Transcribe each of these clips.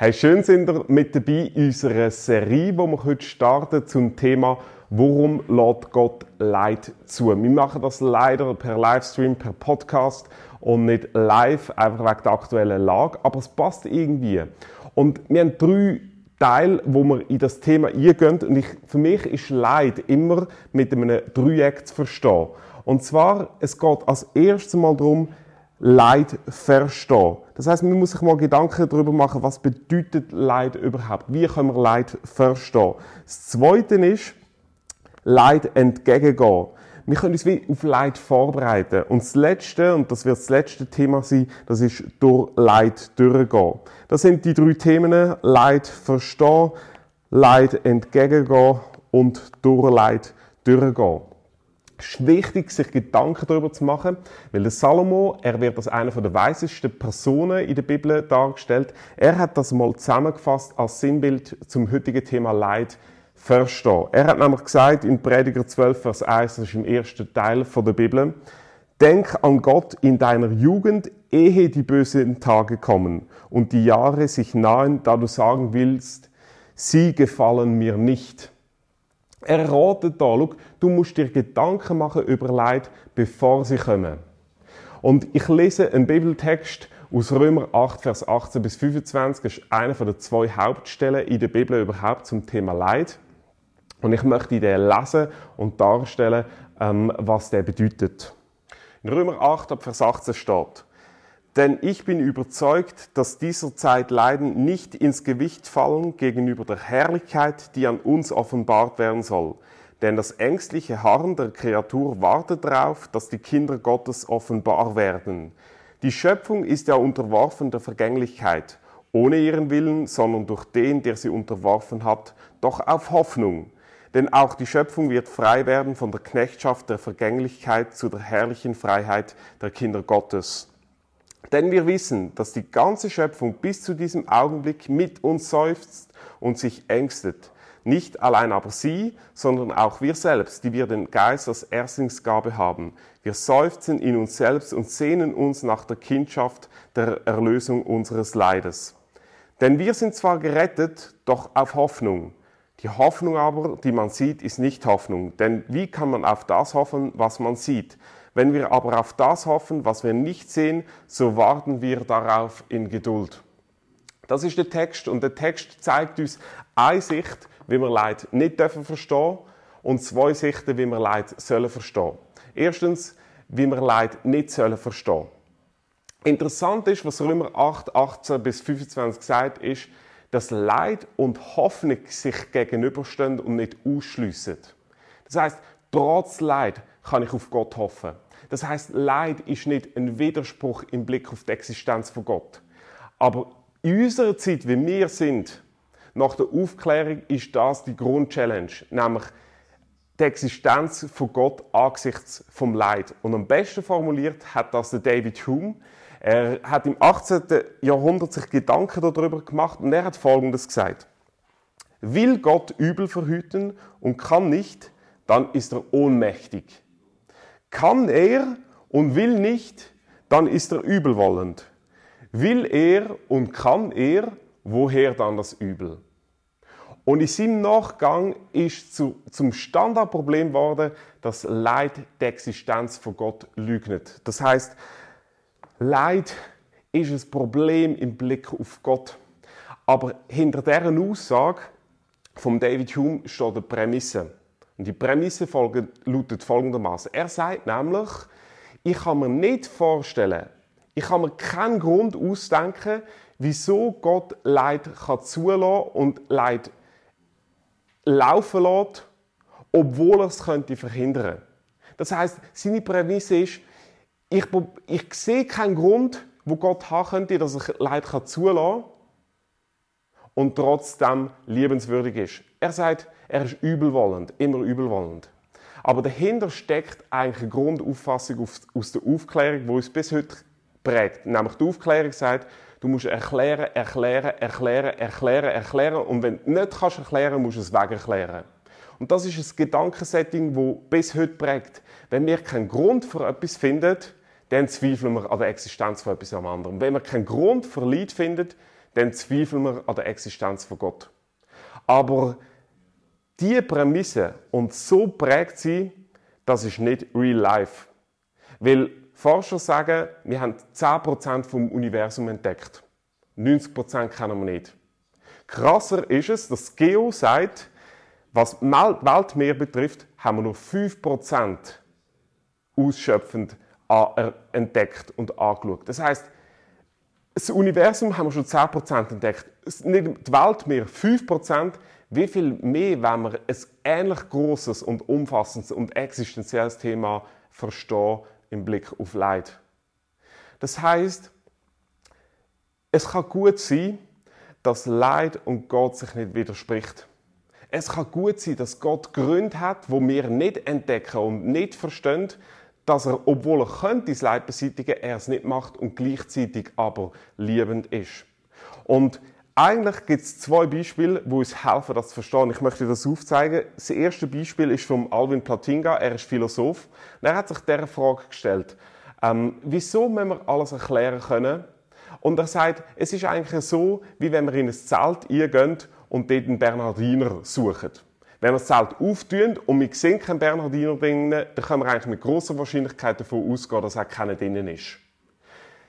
Hey, schön sind ihr mit dabei in unserer Serie, wo wir heute starten zum Thema Warum lädt Gott Leid zu? Wir machen das leider per Livestream, per Podcast und nicht live, einfach wegen der aktuellen Lage, aber es passt irgendwie. Und wir haben drei Teil, wo wir in das Thema eingehen. Und ich, für mich ist Leid immer mit einem Dreieck zu verstehen. Und zwar, es geht als erstes mal darum, Leid verstehen. Das heißt, man muss sich mal Gedanken darüber machen, was bedeutet Leid überhaupt? Wie können wir Leid verstehen? Das Zweite ist, Leid entgegengehen. Wir können uns wie auf Leid vorbereiten. Und das Letzte, und das wird das letzte Thema sein, das ist durch Leid durchgehen. Das sind die drei Themen. Leid verstehen, Leid entgegengehen und durch Leid durchgehen. Wichtig, sich Gedanken darüber zu machen, weil der Salomo, er wird als einer der weisesten Personen in der Bibel dargestellt. Er hat das mal zusammengefasst als Sinnbild zum heutigen Thema Leid verstehen. Er hat nämlich gesagt in Prediger 12, Vers 1, das ist im ersten Teil der Bibel, Denk an Gott in deiner Jugend, ehe die bösen Tage kommen und die Jahre sich nahen, da du sagen willst, sie gefallen mir nicht. Er ratet da, schau, du musst dir Gedanken machen über Leid, bevor sie kommen. Und ich lese einen Bibeltext aus Römer 8, Vers 18 bis 25. Das ist einer der zwei Hauptstellen in der Bibel überhaupt zum Thema Leid. Und ich möchte den lesen und darstellen, ähm, was der bedeutet. In Römer 8, Vers 18 steht, denn ich bin überzeugt, dass dieser Zeit Leiden nicht ins Gewicht fallen gegenüber der Herrlichkeit, die an uns offenbart werden soll. Denn das ängstliche Harren der Kreatur wartet darauf, dass die Kinder Gottes offenbar werden. Die Schöpfung ist ja unterworfen der Vergänglichkeit, ohne ihren Willen, sondern durch den, der sie unterworfen hat, doch auf Hoffnung. Denn auch die Schöpfung wird frei werden von der Knechtschaft der Vergänglichkeit zu der herrlichen Freiheit der Kinder Gottes. Denn wir wissen, dass die ganze Schöpfung bis zu diesem Augenblick mit uns seufzt und sich ängstet. Nicht allein aber sie, sondern auch wir selbst, die wir den Geist als Erstlingsgabe haben. Wir seufzen in uns selbst und sehnen uns nach der Kindschaft der Erlösung unseres Leides. Denn wir sind zwar gerettet, doch auf Hoffnung. Die Hoffnung aber, die man sieht, ist nicht Hoffnung. Denn wie kann man auf das hoffen, was man sieht? Wenn wir aber auf das hoffen, was wir nicht sehen, so warten wir darauf in Geduld. Das ist der Text und der Text zeigt uns eine Sicht, wie wir Leid nicht dürfen verstehen und zwei Sichten, wie wir Leid sollen verstehen. Erstens, wie wir Leid nicht sollen verstehen. Interessant ist, was Römer 8, 18 bis 25 sagt, ist, dass Leid und Hoffnung sich gegenüberstehen und nicht ausschliessen. Das heißt, trotz Leid kann ich auf Gott hoffen. Das heißt, Leid ist nicht ein Widerspruch im Blick auf die Existenz von Gott. Aber in unserer Zeit, wie wir sind, nach der Aufklärung, ist das die Grundchallenge, nämlich die Existenz von Gott angesichts vom Leid. Und am besten formuliert hat das der David Hume. Er hat im 18. Jahrhundert sich Gedanken darüber gemacht und er hat Folgendes gesagt. Will Gott Übel verhüten und kann nicht, dann ist er ohnmächtig. Kann er und will nicht, dann ist er übelwollend. Will er und kann er, woher dann das Übel? Und in seinem Nachgang ist zu, zum Standardproblem geworden, dass Leid die Existenz von Gott lügnet. Das heißt, Leid ist ein Problem im Blick auf Gott. Aber hinter deren Aussage von David Hume steht eine Prämisse. Und die Prämisse lautet folgendermaßen: Er sagt nämlich, ich kann mir nicht vorstellen, ich kann mir keinen Grund ausdenken, wieso Gott Leid kann zulassen und Leid laufen lässt, obwohl er es könnte verhindern. Das heißt, seine Prämisse ist, ich, ich sehe keinen Grund, wo Gott haben könnte, dass er Leid kann zulassen und trotzdem liebenswürdig ist. Er sagt, er ist übelwollend, immer übelwollend. Aber dahinter steckt eigentlich eine Grundauffassung aus der Aufklärung, die uns bis heute prägt. Nämlich die Aufklärung sagt, du musst erklären, erklären, erklären, erklären, erklären und wenn du nicht kannst erklären, musst du es wegerklären. Und das ist ein Gedankensetting, das bis heute prägt. Wenn wir keinen Grund für etwas finden, dann zweifeln wir an der Existenz von etwas am anderen. Wenn wir keinen Grund für Leid finden, dann zweifeln wir an der Existenz von Gott. Aber diese Prämisse und so prägt sie, das ist nicht real life. Weil Forscher sagen, wir haben 10% vom Universum entdeckt. 90% kennen wir nicht. Krasser ist es, dass Geo sagt, was Weltmeer betrifft, haben wir nur 5% ausschöpfend entdeckt und angeschaut. Das heißt, das Universum haben wir schon 10% entdeckt. Die Weltmeer 5%. Wie viel mehr, wenn wir ein ähnlich großes und umfassendes und existenzielles Thema verstehen im Blick auf Leid? Das heißt, es kann gut sein, dass Leid und Gott sich nicht widerspricht. Es kann gut sein, dass Gott Gründe hat, wo wir nicht entdecken und nicht verstehen, dass er, obwohl er könnte das Leid beseitigen, er es nicht macht und gleichzeitig aber liebend ist. Und eigentlich gibt es zwei Beispiele, wo uns helfen, das zu verstehen. Ich möchte das aufzeigen. Das erste Beispiel ist von Alvin Platinga. Er ist Philosoph. Und er hat sich der Frage gestellt: ähm, Wieso müssen wir alles erklären können? Und er sagt, es ist eigentlich so, wie wenn wir in ein Zelt eingehen und dort einen Bernhardiner suchen. Wenn wir das Zelt auftun und wir sehen keinen Bernhardiner drinnen, dann können wir eigentlich mit großer Wahrscheinlichkeit davon ausgehen, dass auch keiner drinnen ist.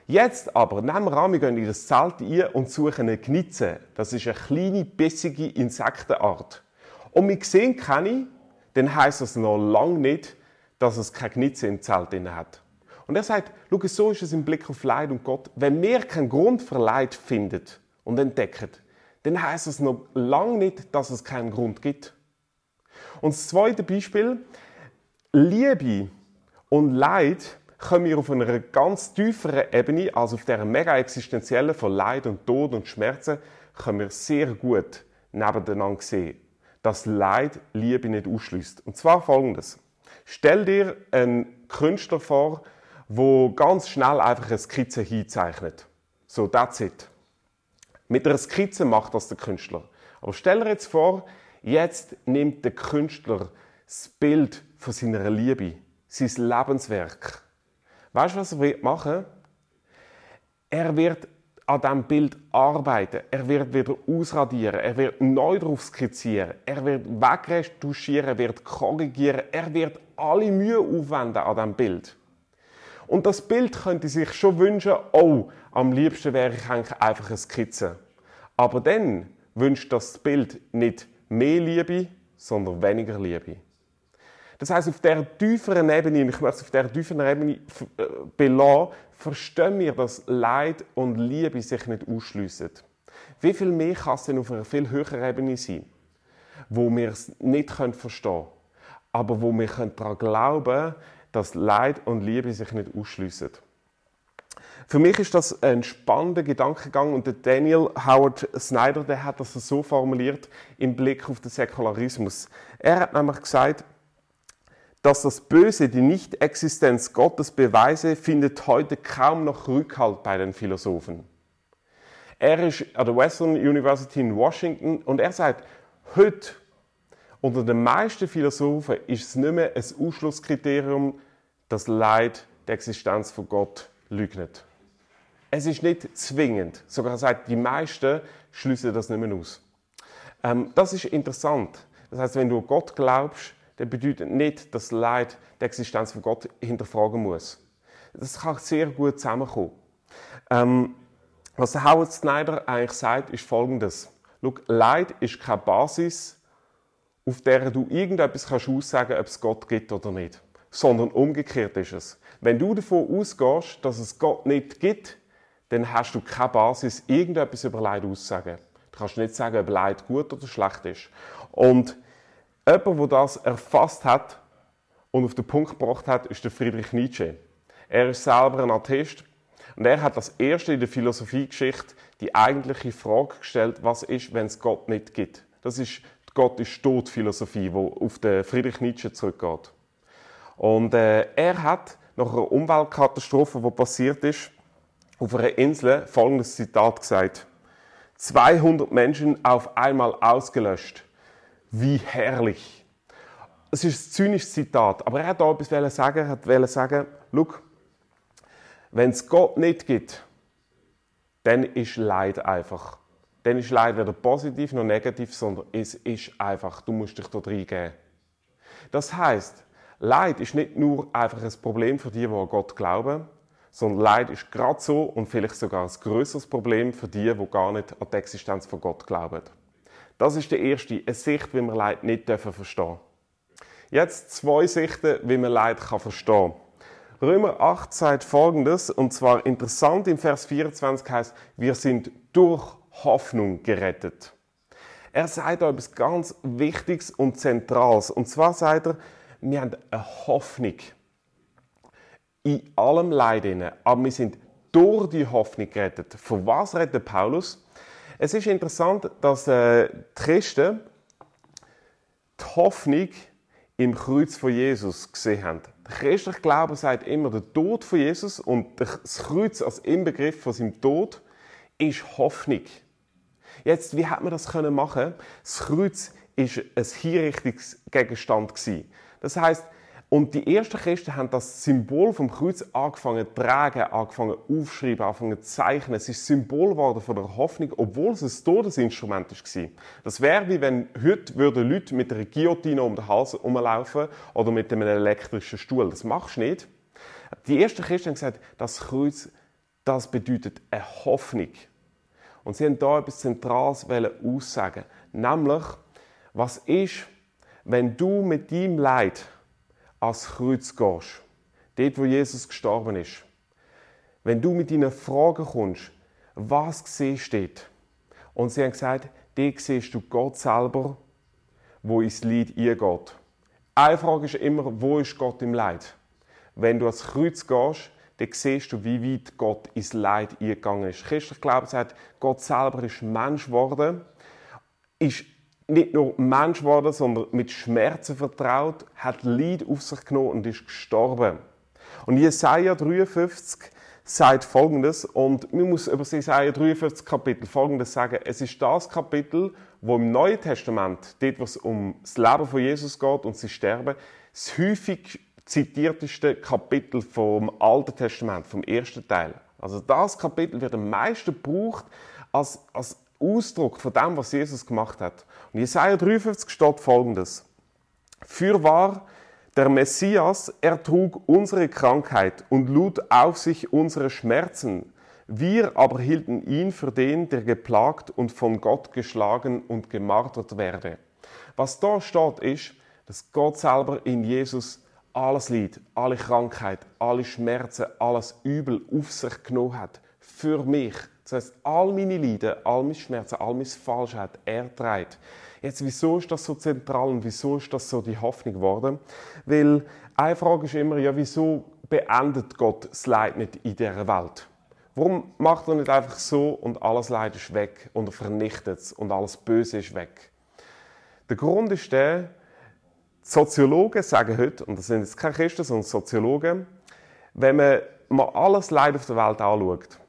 Jetzt aber nehmen wir an, wir gehen in das Zelt ein und suchen eine Gnitze. Das ist eine kleine, bissige Insektenart. Und wir sehen keine, dann heisst das noch lange nicht, dass es keine Gnitze im Zelt drin hat. Und er sagt, schau, so ist es im Blick auf Leid und Gott. Wenn wir keinen Grund für Leid finden und entdecken, dann heisst es noch lange nicht, dass es keinen Grund gibt. Und das zweite Beispiel, Liebe und Leid können wir auf einer ganz tieferen Ebene, also auf der mega existenziellen von Leid und Tod und Schmerzen, können wir sehr gut nebeneinander sehen, dass Leid Liebe nicht ausschließt. Und zwar folgendes. Stell dir einen Künstler vor, wo ganz schnell einfach eine Skizze hinzeichnet. So, that's it. Mit einer Skizze macht das der Künstler. Aber stell dir jetzt vor, Jetzt nimmt der Künstler das Bild von seiner Liebe, sein Lebenswerk. Weißt du, was er wird machen? Er wird an diesem Bild arbeiten. Er wird wieder ausradieren. Er wird neu drauf skizzieren. Er wird wegretuschieren. Er wird korrigieren. Er wird alle Mühe aufwenden an diesem Bild. Und das Bild könnte sich schon wünschen, oh, am liebsten wäre ich eigentlich einfach eine Skizze. Aber dann wünscht das Bild nicht mehr Liebe, sondern weniger Liebe. Das heißt, auf der tieferen Ebene, ich möchte es auf der tieferen Ebene äh, belassen, verstehen wir, dass Leid und Liebe sich nicht ausschliessen. Wie viel mehr kann es denn auf einer viel höheren Ebene sein, wo wir es nicht verstehen können, aber wo wir daran glauben können, dass Leid und Liebe sich nicht ausschliessen. Für mich ist das ein spannender Gedankengang und der Daniel Howard Snyder, der hat das so formuliert im Blick auf den Säkularismus. Er hat nämlich gesagt, dass das Böse die Nichtexistenz Gottes beweise, findet heute kaum noch Rückhalt bei den Philosophen. Er ist an der Western University in Washington und er sagt, heute unter den meisten Philosophen ist es nicht mehr ein Ausschlusskriterium, das Leid der Existenz von Gott leugnet. Es ist nicht zwingend. Sogar sagt, die meisten schließen das nicht mehr aus. Ähm, das ist interessant. Das heißt, wenn du Gott glaubst, dann bedeutet nicht, dass Leid die Existenz von Gott hinterfragen muss. Das kann sehr gut zusammenkommen. Ähm, was Howard Snyder eigentlich sagt, ist folgendes. Schau, Leid ist keine Basis, auf der du irgendetwas kannst aussagen ob es Gott gibt oder nicht. Sondern umgekehrt ist es. Wenn du davon ausgehst, dass es Gott nicht gibt, dann hast du keine Basis, irgendetwas über Leid auszusagen. Du kannst nicht sagen, ob Leid gut oder schlecht ist. Und jemand, der das erfasst hat und auf den Punkt gebracht hat, ist der Friedrich Nietzsche. Er ist selber ein Atheist und er hat das erste in der Philosophiegeschichte die eigentliche Frage gestellt, was ist, wenn es Gott nicht gibt. Das ist die Gott ist tot Philosophie, wo auf den Friedrich Nietzsche zurückgeht. Und äh, er hat nach einer Umweltkatastrophe, die passiert ist, auf einer Insel folgendes Zitat gesagt. 200 Menschen auf einmal ausgelöscht. Wie herrlich. Es ist ein zynisches Zitat, aber er hat da etwas sagen. Er hat sagen, schau, wenn es Gott nicht gibt, dann ist Leid einfach. Dann ist Leid weder positiv noch negativ, sondern es ist einfach. Du musst dich dort reingeben. Das heißt, Leid ist nicht nur einfach ein Problem für die, die an Gott glauben, sondern Leid ist gerade so und vielleicht sogar ein größeres Problem für die, die gar nicht an die Existenz von Gott glauben. Das ist die erste, eine Sicht, wie wir Leid nicht verstehen dürfen Jetzt zwei Sichten, wie man Leid verstehen kann. Römer 8 sagt folgendes, und zwar interessant im Vers 24 heißt, wir sind durch Hoffnung gerettet. Er sagt da etwas ganz Wichtiges und Zentrales. Und zwar sagt er, wir haben eine Hoffnung in allem Leid, aber wir sind durch die Hoffnung gerettet. Von was redet Paulus? Es ist interessant, dass äh, Christen die Hoffnung im Kreuz von Jesus gesehen haben. Der christliche Glaube sagt immer, der Tod von Jesus und das Kreuz als Inbegriff von seinem Tod ist Hoffnung. Jetzt, wie hat man das können machen? Das Kreuz ist ein Hinrichtungsgegenstand Das heißt, und die ersten Christen haben das Symbol vom Kreuz angefangen zu tragen, angefangen aufschreiben, angefangen zu zeichnen. Es ist Symbol geworden von der Hoffnung, obwohl es ein Todesinstrument war. Das wäre wie wenn heute würden Leute mit einer Guillotine um den Hals herumlaufen oder mit einem elektrischen Stuhl. Das machst du nicht. Die ersten Christen haben gesagt, das Kreuz, das bedeutet eine Hoffnung. Und sie haben da etwas Zentrales aussagen. Nämlich, was ist, wenn du mit deinem Leid ans Kreuz gehst, dort, wo Jesus gestorben ist, wenn du mit deinen Fragen kommst, was du dort? Und sie haben gesagt, dort siehst du Gott selber, wo ins Leid eingeht. Eine Frage ist immer, wo ist Gott im Leid? Wenn du ans Kreuz gehst, dann siehst du, wie weit Gott ins Leid eingegangen ist. Christlich Glaube sagt, Gott selber ist Mensch geworden, ist nicht nur Mensch geworden, sondern mit Schmerzen vertraut, hat Leid auf sich genommen und ist gestorben. Und Jesaja 53 sagt Folgendes, und man muss über Jesaja 53 Kapitel Folgendes sagen. Es ist das Kapitel, wo im Neuen Testament, dort, wo es um das Leben von Jesus geht und sie sterben, das häufig zitierteste Kapitel vom Alten Testament, vom ersten Teil. Also das Kapitel wird am meisten gebraucht als, als Ausdruck von dem, was Jesus gemacht hat. Und Jesaja 53 steht folgendes. Fürwahr, der Messias, er trug unsere Krankheit und lud auf sich unsere Schmerzen. Wir aber hielten ihn für den, der geplagt und von Gott geschlagen und gemartert werde. Was da steht, ist, dass Gott selber in Jesus alles Leid, alle Krankheit, alle Schmerzen, alles Übel auf sich genommen hat. Für mich, das heißt, all meine Leiden, all meine Schmerzen, all meine Falschheit, er trägt. Jetzt, wieso ist das so zentral und wieso ist das so die Hoffnung geworden? Weil eine Frage ist immer, ja, wieso beendet Gott das Leid nicht in dieser Welt? Warum macht er nicht einfach so und alles Leid ist weg und er vernichtet es und alles Böse ist weg? Der Grund ist der, Soziologen sagen heute, und das sind jetzt keine Christen, sondern Soziologen, wenn man mal alles Leid auf der Welt anschaut,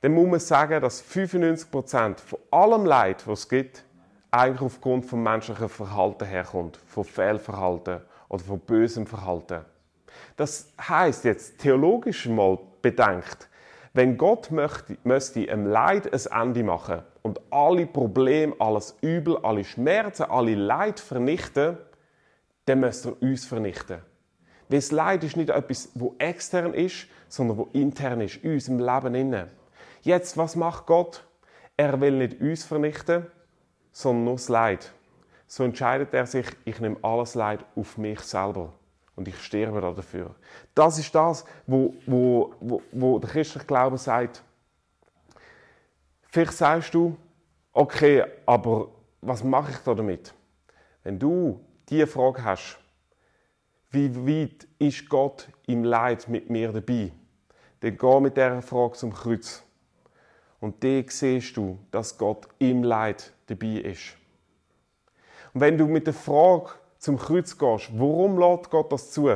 dann muss man sagen, dass 95% von allem Leid, was es gibt, eigentlich aufgrund vom menschlichen Verhalten herkommt, von Fehlverhalten oder von bösem Verhalten. Das heißt jetzt theologisch mal bedenkt, wenn Gott möchte, müsste im Leid ein Ende machen und alle Probleme, alles Übel, alle Schmerzen, alle Leid vernichten, dann müsste er uns vernichten. Weil das Leid ist nicht etwas, wo extern ist, sondern wo intern ist, in unserem Leben innen. Jetzt, was macht Gott? Er will nicht uns vernichten, sondern nur das Leid. So entscheidet er sich, ich nehme alles Leid auf mich selber und ich sterbe dafür. Das ist das, wo, wo, wo, wo der christliche Glaube sagt. Vielleicht sagst du, okay, aber was mache ich da damit? Wenn du diese Frage hast, wie weit ist Gott im Leid mit mir dabei? Dann geh mit dieser Frage zum Kreuz. Und da siehst du, dass Gott im Leid dabei ist. Und wenn du mit der Frage zum Kreuz gehst, warum lädt Gott das zu?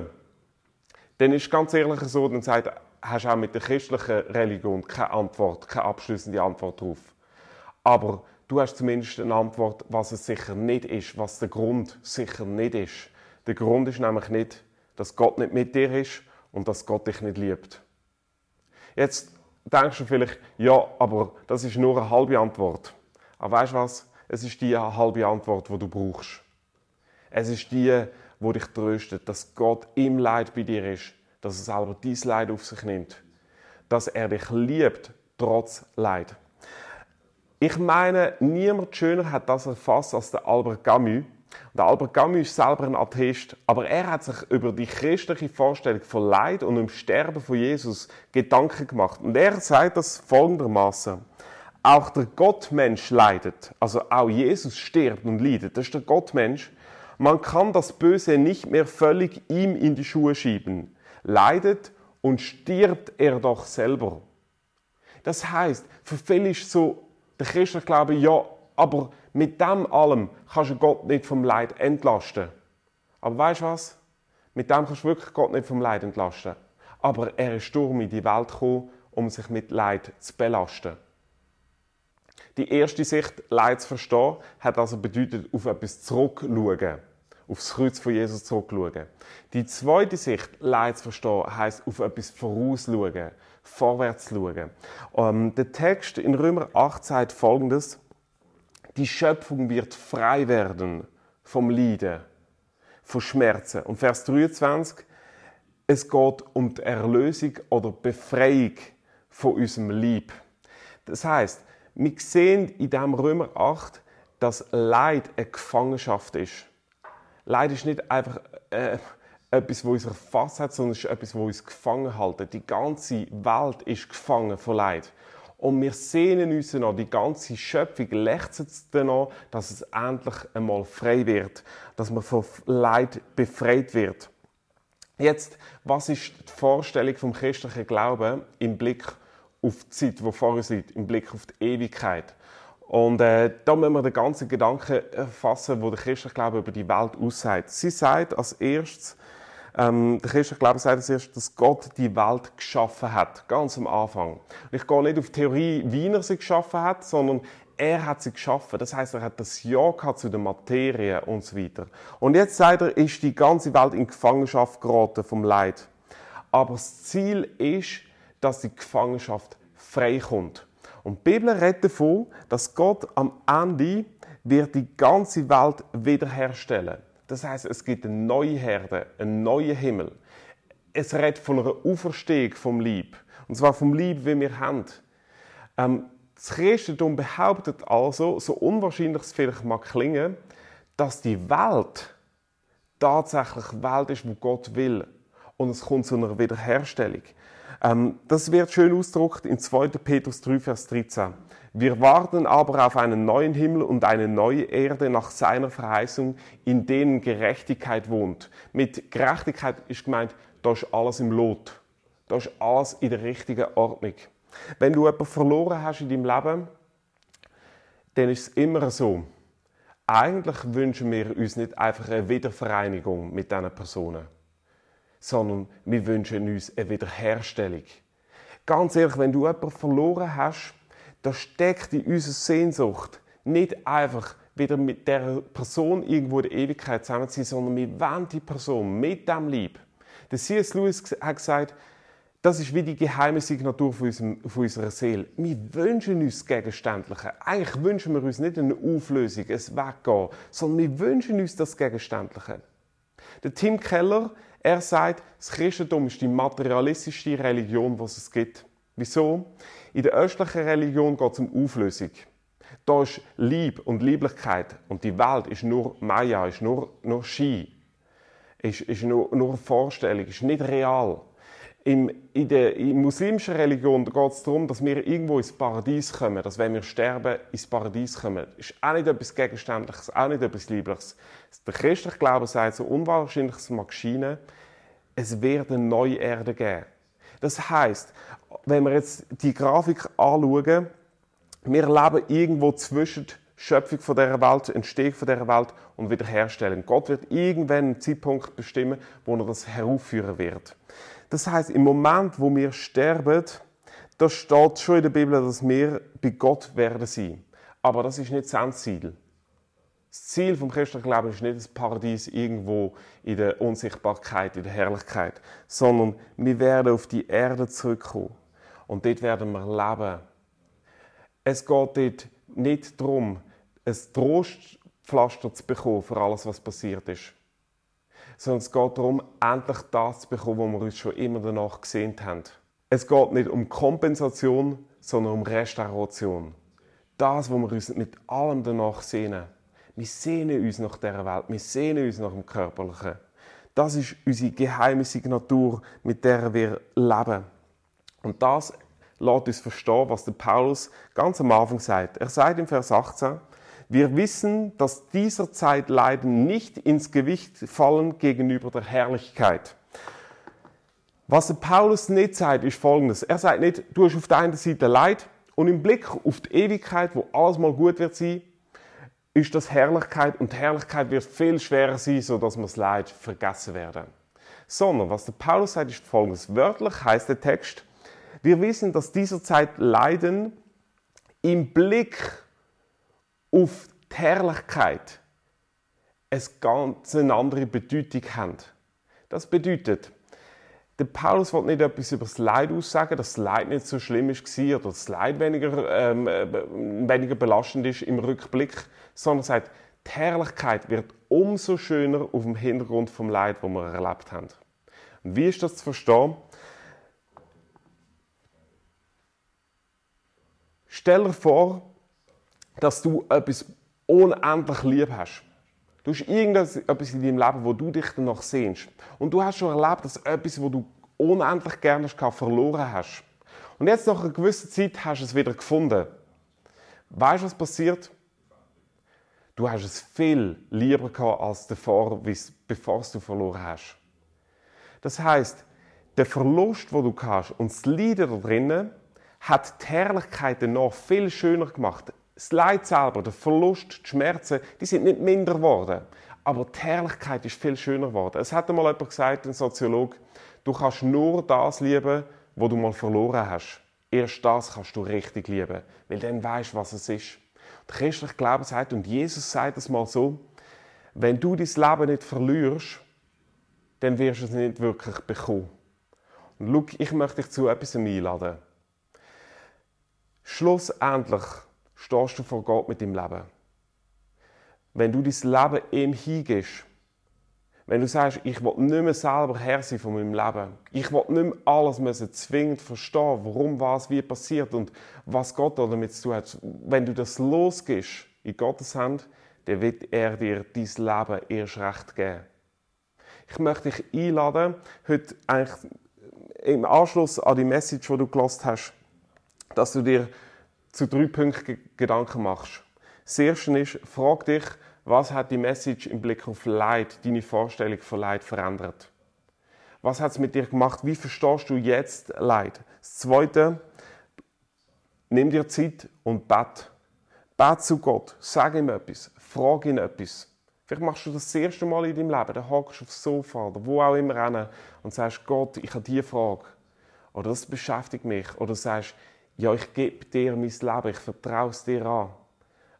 Dann ist ganz ehrlich so, dann sagt, hast du auch mit der christlichen Religion keine Antwort, keine abschließende Antwort darauf. Aber du hast zumindest eine Antwort, was es sicher nicht ist, was der Grund sicher nicht ist. Der Grund ist nämlich nicht, dass Gott nicht mit dir ist und dass Gott dich nicht liebt. Jetzt denkst du vielleicht, ja, aber das ist nur eine halbe Antwort. Aber weißt du was? Es ist die halbe Antwort, die du brauchst. Es ist die, wo dich tröstet, dass Gott im Leid bei dir ist, dass er selber dein Leid auf sich nimmt, dass er dich liebt, trotz Leid. Ich meine, niemand schöner hat das erfasst als der Albert Camus. Der Albert Camus ist selber ein Atheist, aber er hat sich über die christliche Vorstellung von Leid und dem Sterben von Jesus Gedanken gemacht. Und er sagt das folgendermaßen: Auch der Gottmensch leidet, also auch Jesus stirbt und leidet. Das ist der Gottmensch. Man kann das Böse nicht mehr völlig ihm in die Schuhe schieben. Leidet und stirbt er doch selber. Das heißt, für viele ist so der christliche Glaube, ja, aber mit dem allem kannst du Gott nicht vom Leid entlasten. Aber weißt du was? Mit dem kannst du wirklich Gott nicht vom Leid entlasten. Aber er ist Sturm in die Welt gekommen, um sich mit Leid zu belasten. Die erste Sicht, Leid zu verstehen, hat also bedeutet, auf etwas zurückschauen. Aufs Kreuz von Jesus zurückschauen. Die zweite Sicht, Leid zu verstehen, heisst, auf etwas vorausschauen, vorwärts schauen. Ähm, der Text in Römer 8 sagt folgendes: Die Schöpfung wird frei werden vom Leiden, von Schmerzen. Und Vers 23, es geht um die Erlösung oder Befreiung von unserem Lieb. Das heißt, wir sehen in diesem Römer 8, dass Leid eine Gefangenschaft ist. Leid ist nicht einfach äh, etwas, das uns erfasst hat, sondern es ist etwas, das uns gefangen hält. Die ganze Welt ist gefangen von Leid. Und wir sehnen uns noch, die ganze Schöpfung lechzt danach, dass es endlich einmal frei wird, dass man von Leid befreit wird. Jetzt, was ist die Vorstellung vom christlichen Glauben im Blick auf die Zeit, die vor uns liegt, im Blick auf die Ewigkeit. Und äh, da müssen wir den ganzen Gedanken fassen, wo der christliche Glaube über die Welt aussagt. Sie sagt als erstes, ähm, der christliche Glaube sagt als erstes, dass Gott die Welt geschaffen hat, ganz am Anfang. Und ich gehe nicht auf die Theorie, wie er sie geschaffen hat, sondern er hat sie geschaffen. Das heißt, er hat das Ja gehabt zu der Materie und so weiter. Und jetzt sagt er, ist die ganze Welt in Gefangenschaft geraten vom Leid. Aber das Ziel ist, dass die Gefangenschaft freikommt. Und die Bibel redet davon, dass Gott am Ende wird die ganze Welt wiederherstellen. Das heißt, es gibt eine neue Herde, einen neuen Himmel. Es redet von einer Auferstehung vom Lieb. Und zwar vom Lieb, wie wir haben. Ähm, das Christentum behauptet also, so unwahrscheinlich es vielleicht mag klingen, dass die Welt tatsächlich Welt ist, wo Gott will. Und es kommt zu einer Wiederherstellung. Ähm, das wird schön ausgedrückt in 2. Petrus 3, Vers 13. Wir warten aber auf einen neuen Himmel und eine neue Erde nach seiner Verheißung, in denen Gerechtigkeit wohnt. Mit Gerechtigkeit ist gemeint, da ist alles im Lot. Da ist alles in der richtigen Ordnung. Wenn du jemanden verloren hast in deinem Leben, dann ist es immer so. Eigentlich wünschen wir uns nicht einfach eine Wiedervereinigung mit diesen Personen sondern wir wünschen uns eine Wiederherstellung. Ganz ehrlich, wenn du jemanden verloren hast, da steckt in unserer Sehnsucht nicht einfach wieder mit der Person irgendwo in der Ewigkeit zusammen zu sein, sondern wir wollen die Person mit dem Lieb. Der C.S. Lewis hat gesagt, das ist wie die geheime Signatur von, unserem, von unserer Seele. Wir wünschen uns das Gegenständliche. Eigentlich wünschen wir uns nicht eine Auflösung, ein Weggehen, sondern wir wünschen uns das Gegenständliche. Der Tim Keller er sagt, das Christentum ist die materialistischste Religion, die es gibt. Wieso? In der östlichen Religion geht es um Auflösung. Da ist Lieb und Lieblichkeit und die Welt ist nur Maya, ist nur, nur Ski, ist, ist nur, nur eine Vorstellung, ist nicht real. Im, in der in muslimischen Religion geht es darum, dass wir irgendwo ins Paradies kommen, dass wenn wir sterben, ins Paradies kommen. Das ist auch nicht etwas Gegenständliches, auch nicht etwas Liebliches. Der christliche Glaube sagt, so unwahrscheinlich es mag scheinen, es wird eine neue Erde geben. Das heißt, wenn wir jetzt die Grafik anschauen, wir leben irgendwo zwischen Schöpfung von der Welt, Entstehung von der Welt und Wiederherstellung. Gott wird irgendwann einen Zeitpunkt bestimmen, wo er das heraufführen wird. Das heißt, im Moment, wo wir sterben, da steht schon in der Bibel, dass wir bei Gott werden sein. Aber das ist nicht das Endziel. Das Ziel vom christlichen Glauben ist nicht das Paradies irgendwo in der Unsichtbarkeit, in der Herrlichkeit, sondern wir werden auf die Erde zurückkommen. Und dort werden wir leben. Es geht dort nicht darum, ein Trostpflaster zu bekommen für alles, was passiert ist. Sondern es geht darum, endlich das zu bekommen, was wir uns schon immer danach gesehnt haben. Es geht nicht um Kompensation, sondern um Restauration. Das, was wir uns mit allem danach sehnen. Wir sehnen uns nach dieser Welt, wir sehnen uns nach dem Körperlichen. Das ist unsere geheime Signatur, mit der wir leben. Und das lässt uns verstehen, was der Paulus ganz am Anfang sagt. Er sagt im Vers 18, wir wissen, dass dieser Zeit Leiden nicht ins Gewicht fallen gegenüber der Herrlichkeit. Was Paulus nicht sagt, ist folgendes. Er sagt nicht, du hast auf der einen Seite Leid und im Blick auf die Ewigkeit, wo alles mal gut wird sein, ist das Herrlichkeit und Herrlichkeit wird viel schwerer sein, so dass wir das Leid vergessen werden. Sondern was der Paulus sagt, ist folgendes. Wörtlich heißt der Text, wir wissen, dass dieser Zeit Leiden im Blick auf die Herrlichkeit eine ganz andere Bedeutung haben. Das bedeutet, der Paulus wollte nicht etwas über das Leid aussagen, dass das Leid nicht so schlimm war oder das Leid weniger, ähm, äh, weniger belastend ist im Rückblick, sondern er sagt, die Herrlichkeit wird umso schöner auf dem Hintergrund vom Leid, das wir erlebt haben. Und wie ist das zu verstehen? Stell dir vor, dass du etwas unendlich lieb hast. Du hast irgendetwas in deinem Leben, wo du dich danach sehnst. Und du hast schon erlebt, dass etwas, wo du unendlich gerne hast, verloren hast. Und jetzt nach einer gewissen Zeit hast du es wieder gefunden. Weißt du, was passiert? Du hast es viel lieber gehabt als davor, bevor du verloren hast. Das heißt, der Verlust, wo du hast und das Leiden da drinnen, hat die Herrlichkeit noch viel schöner gemacht das Leid selber, der Verlust, die Schmerzen, die sind nicht minder geworden. Aber die Herrlichkeit ist viel schöner geworden. Es hat einmal jemand gesagt, ein Soziologe, du kannst nur das lieben, was du mal verloren hast. Erst das kannst du richtig lieben, weil dann weißt was es ist. Der christliche Glaube sagt, und Jesus sagt es mal so, wenn du dein Leben nicht verlierst, dann wirst du es nicht wirklich bekommen. Und schau, ich möchte dich zu etwas einladen. Schlussendlich stehst du vor Gott mit deinem Leben. Wenn du dein Leben ihm hingehst, wenn du sagst, ich will nicht mehr selber Herr sein von meinem Leben, ich will nicht mehr alles müssen zwingend verstehen, warum was wie passiert und was Gott damit zu tun hat. Wenn du das losgehst in Gottes Hand, dann wird er dir dein Leben erst recht geben. Ich möchte dich einladen, heute eigentlich im Anschluss an die Message, die du gelost hast, dass du dir zu drei Punkten Gedanken machst. Das erste ist, frag dich, was hat die Message im Blick auf Leid, deine Vorstellung von Leid verändert? Was hat es mit dir gemacht? Wie verstehst du jetzt Leid? Das zweite, nimm dir Zeit und bet. Bet zu Gott, sag ihm etwas, frag ihn etwas. Vielleicht machst du das, das erste Mal in deinem Leben, dann hockst du aufs Sofa oder wo auch immer rein und sagst, Gott, ich habe diese Frage. Oder das beschäftigt mich. Oder sagst, ja, ich gebe dir mein Leben, ich vertraue es dir an.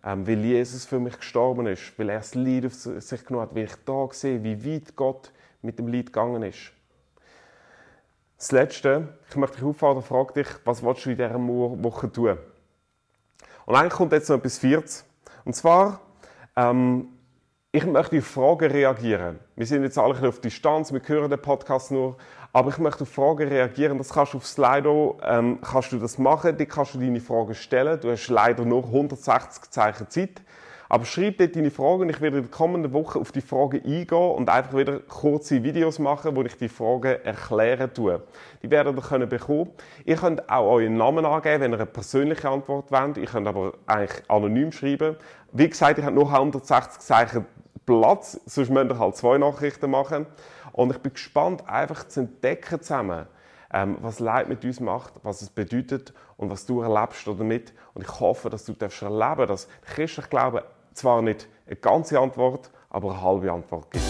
Ähm, weil Jesus für mich gestorben ist, weil er das Leid auf sich genommen hat, weil ich da sehe, wie weit Gott mit dem Leid gegangen ist. Das Letzte, ich möchte dich auffordern, frag dich, was willst du in dieser Woche tun? Und eigentlich kommt jetzt noch etwas Viertes. Und zwar, ähm, ich möchte auf Fragen reagieren. Wir sind jetzt alle auf Distanz, wir hören den Podcast nur, aber ich möchte auf Fragen reagieren. Das kannst du auf Slido, ähm, kannst du das machen, da kannst du deine Fragen stellen. Du hast leider nur 160 Zeichen Zeit. Aber schreib dort deine Fragen. Ich werde in der kommenden Woche auf die Fragen eingehen und einfach wieder kurze Videos machen, wo ich die Fragen erklären tue. Die werdet ihr können bekommen. Ihr könnt auch euren Namen angeben, wenn ihr eine persönliche Antwort wollt. Ihr könnt aber eigentlich anonym schreiben. Wie gesagt, ich habe nur 160 Zeichen Platz, sonst müsst ihr halt zwei Nachrichten machen. Und ich bin gespannt, einfach zu entdecken zusammen, ähm, was Leid mit uns macht, was es bedeutet und was du erlebst damit. Und ich hoffe, dass du darfst erleben dass der christliche Glaube zwar nicht eine ganze Antwort, aber eine halbe Antwort gibt.